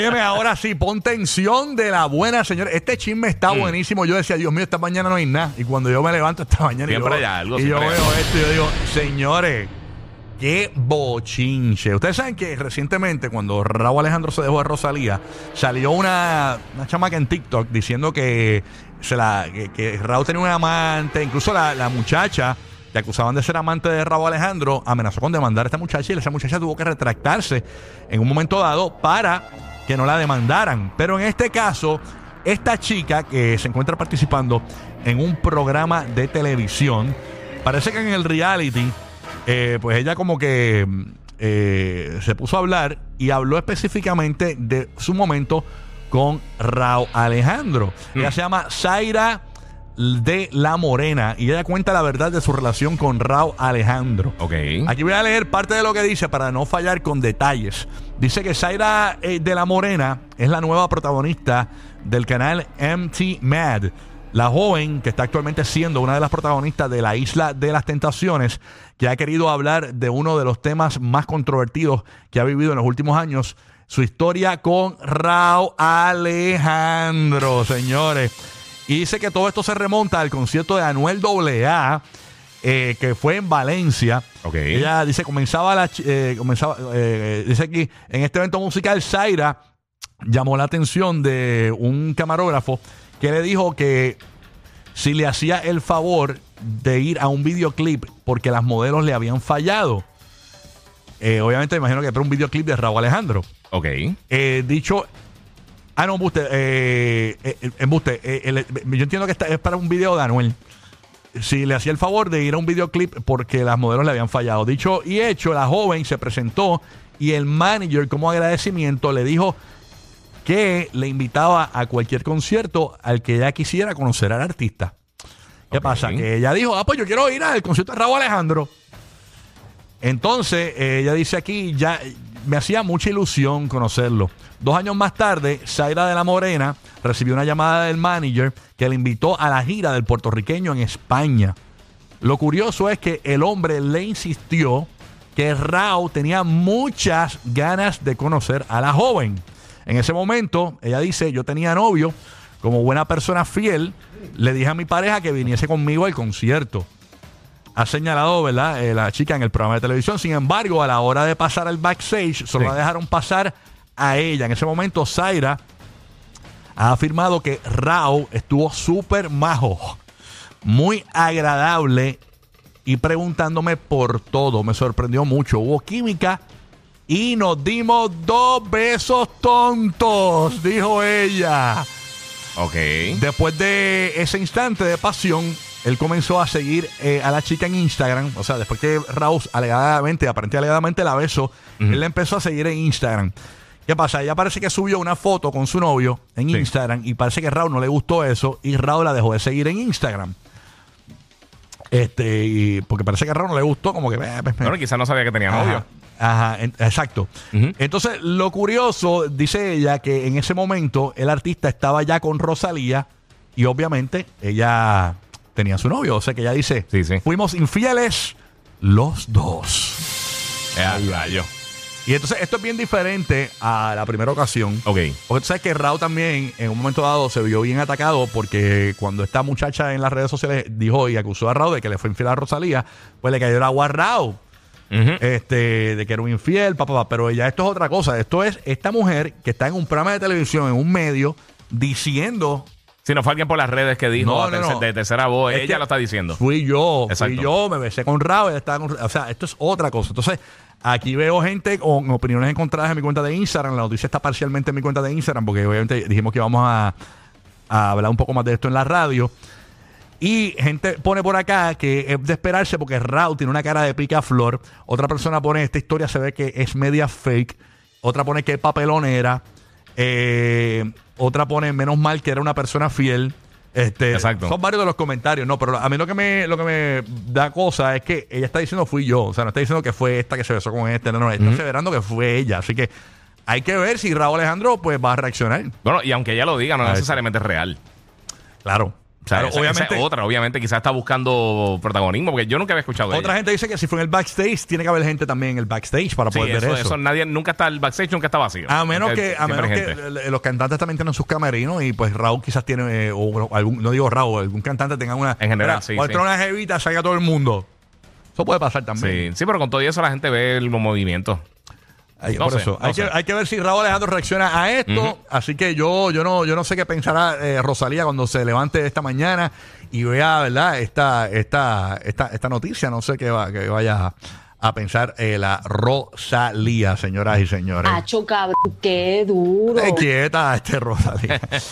Óyeme, ahora sí, pon tensión de la buena, señor. Este chisme está Mm. buenísimo. Yo decía, Dios mío, esta mañana no hay nada. Y cuando yo me levanto esta mañana y yo, hay algo, y yo siempre hay veo esto y yo digo, señores, qué bochinche. Ustedes saben que recientemente, cuando Raúl Alejandro se dejó de Rosalía, salió una, una chamaca en TikTok diciendo que, se la, que, que Raúl tenía un amante, incluso la, la muchacha que acusaban de ser amante de Raúl Alejandro, amenazó con demandar a esta muchacha y esa muchacha tuvo que retractarse en un momento dado para que no la demandaran. Pero en este caso, esta chica que se encuentra participando en un programa de televisión, parece que en el reality, eh, pues ella como que mm, eh, se puso a hablar y habló específicamente de su momento con Raúl Alejandro. Ella se llama Zaira de la Morena y ella cuenta la verdad de su relación con Raúl Alejandro. Ok. Aquí voy a leer parte de lo que dice para no fallar con detalles. Dice que Zaira eh, de la Morena es la nueva protagonista del canal MT Mad. La joven que está actualmente siendo una de las protagonistas de la Isla de las Tentaciones, que ha querido hablar de uno de los temas más controvertidos que ha vivido en los últimos años, su historia con Raúl Alejandro, señores. Y dice que todo esto se remonta al concierto de Anuel AA, eh, que fue en Valencia. Ok. Ella dice, comenzaba la... eh, comenzaba, eh, dice aquí, en este evento musical, Zaira llamó la atención de un camarógrafo que le dijo que si le hacía el favor de ir a un videoclip porque las modelos le habían fallado. Eh, obviamente, me imagino que era un videoclip de Raúl Alejandro. Ok. Eh, dicho. Ah, no, embuste. Eh, eh, embuste. eh, el- yo entiendo que esta es para un video de Anuel. Si le hacía el favor de ir a un videoclip porque las modelos le habían fallado. Dicho y hecho, la joven se presentó y el manager, como agradecimiento, le dijo que le invitaba a cualquier concierto al que ella quisiera conocer al artista. ¿Qué Ok. pasa? Que ella dijo, ah, pues yo quiero ir al concierto de Raúl Alejandro. Entonces, eh, ella dice aquí, ya eh, me hacía mucha ilusión conocerlo. Dos años más tarde, Zaira de la Morena recibió una llamada del manager que le invitó a la gira del puertorriqueño en España. Lo curioso es que el hombre le insistió que Raúl tenía muchas ganas de conocer a la joven. En ese momento, ella dice, yo tenía novio, como buena persona fiel, le dije a mi pareja que viniese conmigo al concierto ha señalado, ¿verdad? Eh, la chica en el programa de televisión. Sin embargo, a la hora de pasar al backstage, solo Sí. la dejaron pasar a ella. En ese momento, Zaira ha afirmado que Rao estuvo súper majo, muy agradable y preguntándome por todo. Me sorprendió mucho. Hubo química y nos dimos dos besos tontos, dijo ella. Ok. Después de ese instante de pasión, él comenzó a seguir eh, a la chica en Instagram. O sea, después que Raúl alegadamente, aparentemente alegadamente la besó, él la empezó a seguir en Instagram. ¿Qué pasa? Ella parece que subió una foto con su novio en Sí. Instagram y parece que Raúl no le gustó eso y Raúl la dejó de seguir en Instagram. Este, y- porque parece que a Raúl no le gustó, como que. eh, pues, Bueno, quizás no sabía que tenía novio. Ajá, exacto. Entonces, lo curioso, dice ella, que en ese momento el artista estaba ya con Rosalía y obviamente ella tenía su novio. O sea que ella dice, Sí, sí. fuimos infieles los dos. Eh, rayo. Y entonces esto es bien diferente a la primera ocasión. Ok. Porque tú sabes que Raúl también en un momento dado se vio bien atacado porque cuando esta muchacha en las redes sociales dijo y acusó a Raúl de que le fue infiel a Rosalía, pues le cayó el agua a Raúl Ujú. este, de que era un infiel, papá, papá. Pero ya esto es otra cosa. Esto es esta mujer que está en un programa de televisión, en un medio, diciendo. Si no fue alguien por las redes que dijo No, a no, no. de tercera voz, Es ella lo está diciendo. Fui yo, Exacto. fui yo, me besé con Raúl, estaba con- O sea, esto es otra cosa. Entonces, aquí veo gente con opiniones encontradas en mi cuenta de Instagram. La noticia está parcialmente en mi cuenta de Instagram, porque obviamente dijimos que íbamos a, a hablar un poco más de esto en la radio. Y gente pone por acá que es de esperarse porque Raúl tiene una cara de picaflor. Otra persona pone esta historia se ve que es media fake. Otra pone que es papelonera. Eh, otra pone menos mal que era una persona fiel. Este, Exacto. Son varios de los comentarios, no, pero a mí lo que me lo que me da cosa es que ella está diciendo fui yo, o sea, no está diciendo que fue esta que se besó con este, no, no, está aseverando que fue ella, así que hay que ver si Raúl Alejandro pues va a reaccionar. Bueno, y aunque ella lo diga, no necesariamente es real. Claro. O sea, Claro, esa- esa obviamente- es otra, obviamente, quizás está buscando protagonismo, porque yo nunca había escuchado Otra ella. gente dice que si fue en el backstage, tiene que haber gente también en el backstage para Sí, poder eso, ver eso. eso nadie, nunca está, el backstage nunca está vacío. A menos que, a menos que eh, los cantantes también tienen sus camerinos y pues Raúl quizás tiene, eh, o algún, no digo Raúl, algún cantante tenga una. En general, Mira, sí, a sí. una jevita, salga todo el mundo. Eso puede pasar también. Sí, sí, pero con todo eso la gente ve los movimientos. Hay- No por sé, eso, no hay, que, hay que ver si Raúl Alejandro reacciona a esto. Así que yo, yo no, yo no sé qué pensará eh, Rosalía cuando se levante esta mañana y vea, ¿verdad? Esta, esta, esta, esta noticia. No sé qué va, que vaya a pensar eh, la Rosalía, señoras y señores. Acho, cabrón, qué duro. Eh, quieta, este Rosalía.